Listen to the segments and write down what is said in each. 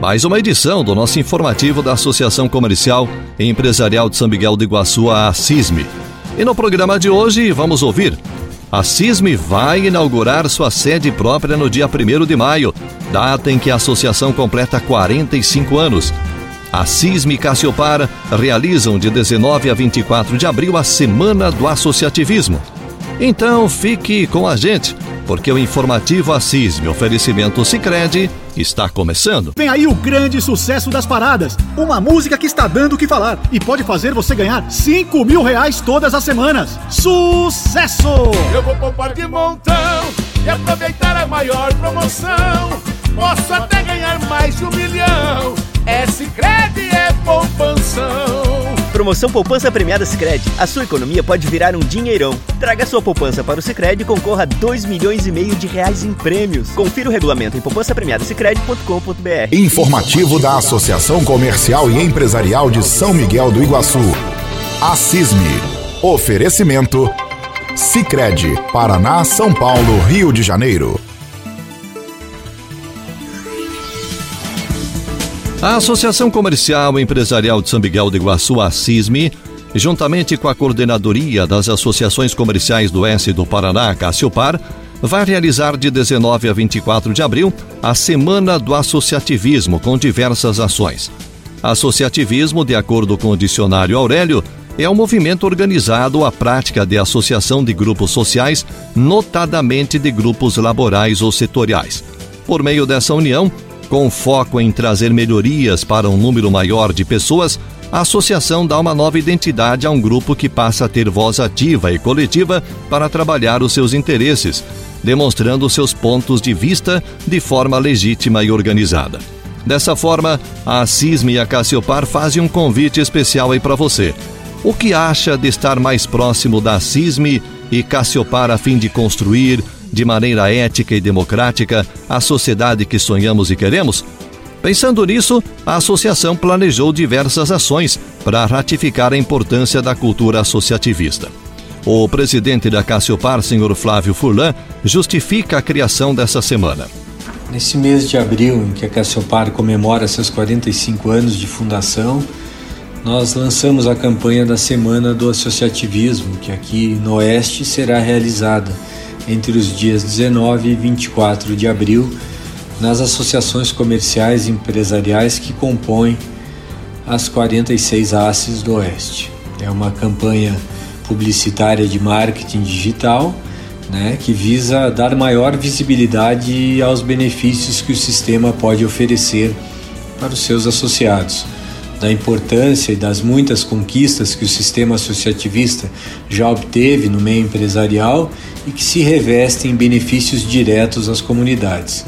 mais uma edição do nosso informativo da Associação Comercial e Empresarial de São Miguel do Iguaçu, a CISME. E no programa de hoje vamos ouvir. A CISME vai inaugurar sua sede própria no dia 1 de maio, data em que a associação completa 45 anos. A CISME e Cassiopar realizam de 19 a 24 de abril a Semana do Associativismo. Então fique com a gente porque o informativo Assisme oferecimento Sicredi está começando. Vem aí o grande sucesso das paradas, uma música que está dando o que falar e pode fazer você ganhar 5 mil reais todas as semanas. Sucesso! Eu vou poupar de montão e aproveitar a maior promoção. Posso até ganhar mais de um milhão. Promoção Poupança Premiada Sicredi. A sua economia pode virar um dinheirão. Traga sua poupança para o Sicredi e concorra a 2 milhões e meio de reais em prêmios. Confira o regulamento em poupancapremiadasicredi.com.br. Informativo da Associação Comercial e Empresarial de São Miguel do Iguaçu. A CISME. Oferecimento Sicredi, Paraná, São Paulo, Rio de Janeiro. A Associação Comercial e Empresarial de São Miguel do Iguaçu, a CISME, juntamente com a Coordenadoria das Associações Comerciais do Oeste do Paraná, Cassiopar, vai realizar de 19 a 24 de abril a Semana do Associativismo com diversas ações. Associativismo, de acordo com o dicionário Aurélio, é um movimento organizado à prática de associação de grupos sociais, notadamente de grupos laborais ou setoriais. Por meio dessa união, com foco em trazer melhorias para um número maior de pessoas, a associação dá uma nova identidade a um grupo que passa a ter voz ativa e coletiva para trabalhar os seus interesses, demonstrando seus pontos de vista de forma legítima e organizada. Dessa forma, a CISM e a Cassiopar fazem um convite especial aí para você. O que acha de estar mais próximo da CISM e Cassiopar a fim de construir, de maneira ética e democrática a sociedade que sonhamos e queremos? Pensando nisso, a associação planejou diversas ações para ratificar a importância da cultura associativista. O presidente da Cassiopar, senhor Flávio Furlan, justifica a criação dessa semana. Nesse mês de abril, em que a Cassiopar comemora seus 45 anos de fundação, nós lançamos a campanha da Semana do Associativismo, que aqui no Oeste será realizada entre os dias 19 e 24 de abril nas associações comerciais e empresariais que compõem as 46 ACES do Oeste. É uma campanha publicitária de marketing digital né, que visa dar maior visibilidade aos benefícios que o sistema pode oferecer para os seus associados da importância e das muitas conquistas que o sistema associativista já obteve no meio empresarial e que se revestem em benefícios diretos às comunidades.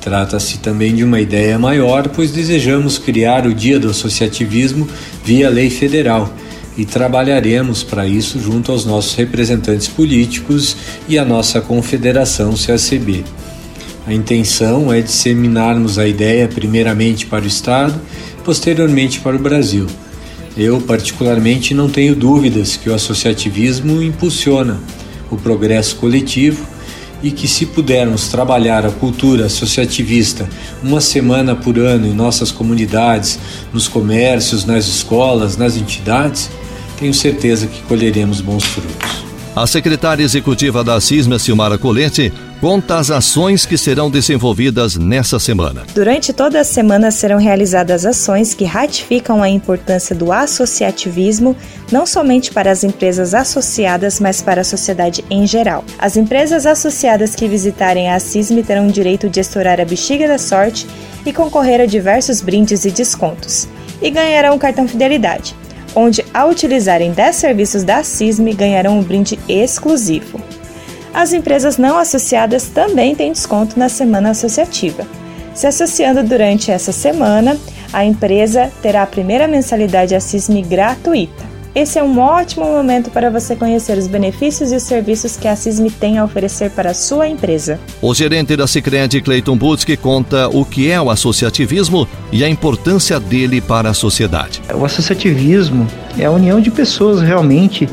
Trata-se também de uma ideia maior, pois desejamos criar o Dia do Associativismo via lei federal e trabalharemos para isso junto aos nossos representantes políticos e à nossa confederação CACB. A intenção é disseminarmos a ideia primeiramente para o Estado posteriormente para o Brasil. Eu, particularmente, não tenho dúvidas que o associativismo impulsiona o progresso coletivo e que, se pudermos trabalhar a cultura associativista uma semana por ano em nossas comunidades, nos comércios, nas escolas, nas entidades, tenho certeza que colheremos bons frutos. A secretária executiva da CISMA, Silmara Colete, conta as ações que serão desenvolvidas nessa semana. Durante toda a semana serão realizadas ações que ratificam a importância do associativismo, não somente para as empresas associadas, mas para a sociedade em geral. As empresas associadas que visitarem a CISM terão o direito de estourar a bexiga da sorte e concorrer a diversos brindes e descontos. E ganharão um cartão fidelidade onde, ao utilizarem 10 serviços da CISM, ganharão um brinde exclusivo. As empresas não associadas também têm desconto na semana associativa. Se associando durante essa semana, A empresa terá a primeira mensalidade Assisme gratuita. Esse é um ótimo momento para você conhecer os benefícios e os serviços que a CISME tem a oferecer para a sua empresa. O gerente da Sicredi, Cleiton Butzke, conta o que é o associativismo e a importância dele para a sociedade. O associativismo é a união de pessoas realmente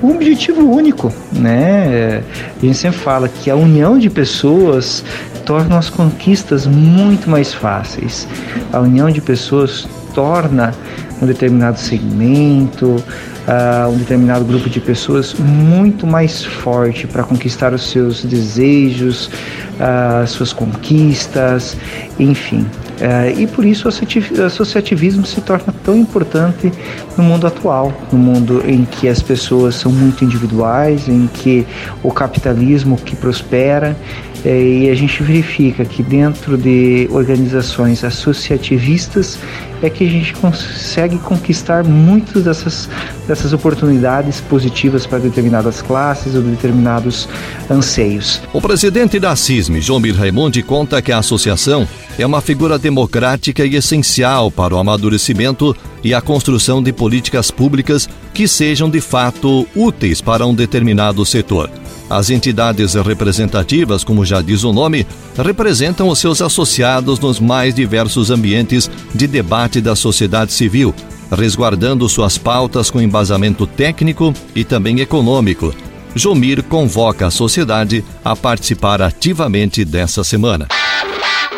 com um objetivo único, né? A gente sempre fala que a união de pessoas torna as conquistas muito mais fáceis. A união de pessoas torna um determinado segmento, uh, um determinado grupo de pessoas muito mais forte para conquistar os seus desejos, uh, suas conquistas, enfim. Uh, e por isso o associativismo se torna tão importante no mundo atual, no mundo em que as pessoas são muito individuais, em que o capitalismo que prospera e a gente verifica que dentro de organizações associativistas é que a gente consegue conquistar muitas dessas, dessas oportunidades positivas para determinadas classes ou determinados anseios. O presidente da CISM, João Mir Raimundi, conta que a associação é uma figura democrática e essencial para o amadurecimento e a construção de políticas públicas que sejam de fato úteis para um determinado setor. As entidades representativas, como já diz o nome, representam os seus associados nos mais diversos ambientes de debate da sociedade civil, resguardando suas pautas com embasamento técnico e também econômico. Jomir convoca a sociedade a participar ativamente dessa semana.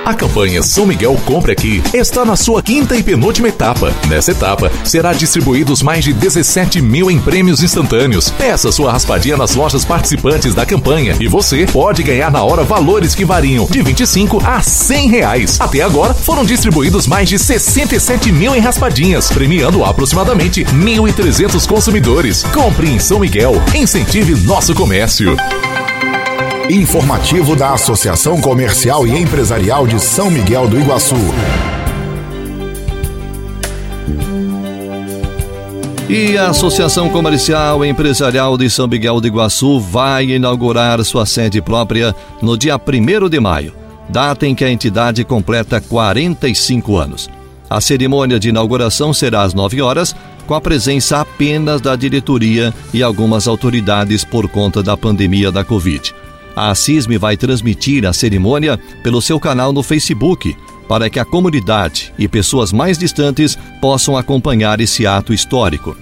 A campanha São Miguel Compre Aqui está na sua quinta e penúltima etapa. Nessa etapa, será distribuídos mais de 17 mil em prêmios instantâneos. Peça sua raspadinha nas lojas participantes da campanha e você pode ganhar na hora valores que variam de 25 a 100 reais. Até agora, foram distribuídos mais de 67 mil em raspadinhas, premiando aproximadamente 1.300 consumidores. Compre em São Miguel. Incentive nosso comércio. Informativo da Associação Comercial e Empresarial de São Miguel do Iguaçu. E a Associação Comercial e Empresarial de São Miguel do Iguaçu vai inaugurar sua sede própria no dia 1 de maio, data em que a entidade completa 45 anos. A cerimônia de inauguração será às 9 horas, com a presença apenas da diretoria e algumas autoridades por conta da pandemia da Covid. A CISM vai transmitir a cerimônia pelo seu canal no Facebook, para que a comunidade e pessoas mais distantes possam acompanhar esse ato histórico.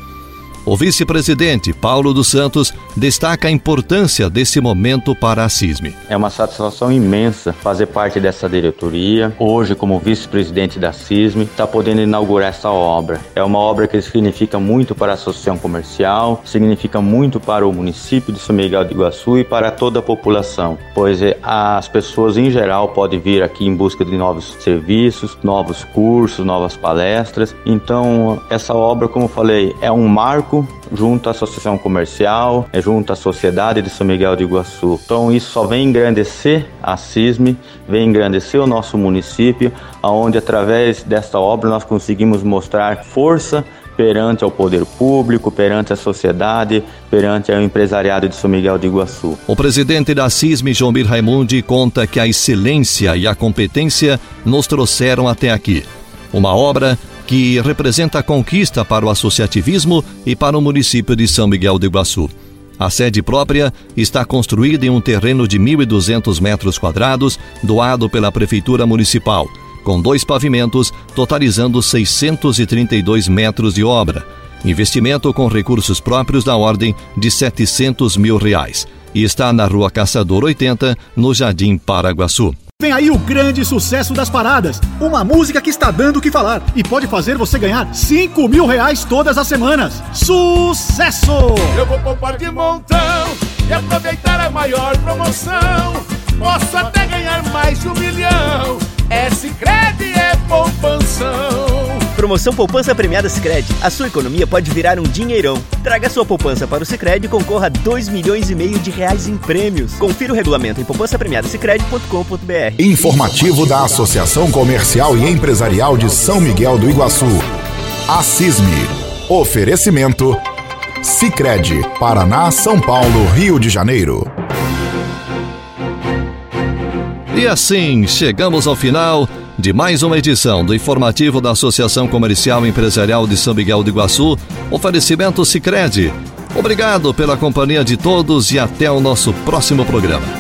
O vice-presidente Paulo dos Santos destaca a importância desse momento para a CISME. É uma satisfação imensa fazer parte dessa diretoria. Hoje, como vice-presidente da CISME, está podendo inaugurar essa obra. É uma obra que significa muito para a associação comercial, significa muito para o município de São Miguel do Iguaçu e para toda a população, pois é, as pessoas em geral podem vir aqui em busca de novos serviços, novos cursos, novas palestras. Então, essa obra, como eu falei, é um marco junto à Associação Comercial, é junto à Sociedade de São Miguel de Iguaçu. Então isso só vem engrandecer a CISME, vem engrandecer o nosso município, aonde através desta obra nós conseguimos mostrar força perante ao poder público, perante a sociedade, perante o empresariado de São Miguel de Iguaçu. O presidente da CISME, Mir Raimundi, conta que a excelência e a competência nos trouxeram até aqui. Uma obra que representa a conquista para o associativismo e para o município de São Miguel do Iguaçu. A sede própria está construída em um terreno de 1.200 metros quadrados, doado pela Prefeitura Municipal, com dois pavimentos, totalizando 632 metros de obra. Investimento com recursos próprios da ordem de 700 mil reais. E está na Rua Caçador 80, no Jardim Paraguaçu. Vem aí o grande sucesso das paradas. Uma música que está dando o que falar e pode fazer você ganhar 5 mil reais todas as semanas. Sucesso! Eu vou poupar de montão e aproveitar a maior promoção. Posso até ganhar mais de um milhão. É Cicred, é poupanção. Promoção Poupança Premiada Sicredi. A sua economia pode virar um dinheirão. Traga sua poupança para o Sicredi e concorra a 2 milhões e meio de reais em prêmios. Confira o regulamento em poupancapremiadasicredi.com.br. Informativo da Associação Comercial e Empresarial de São Miguel do Iguaçu. A CISME. Oferecimento Sicredi, Paraná, São Paulo, Rio de Janeiro. E assim chegamos ao final de mais uma edição do informativo da Associação Comercial Empresarial de São Miguel do Iguaçu, oferecimento Sicredi. Obrigado pela companhia de todos e até o nosso próximo programa.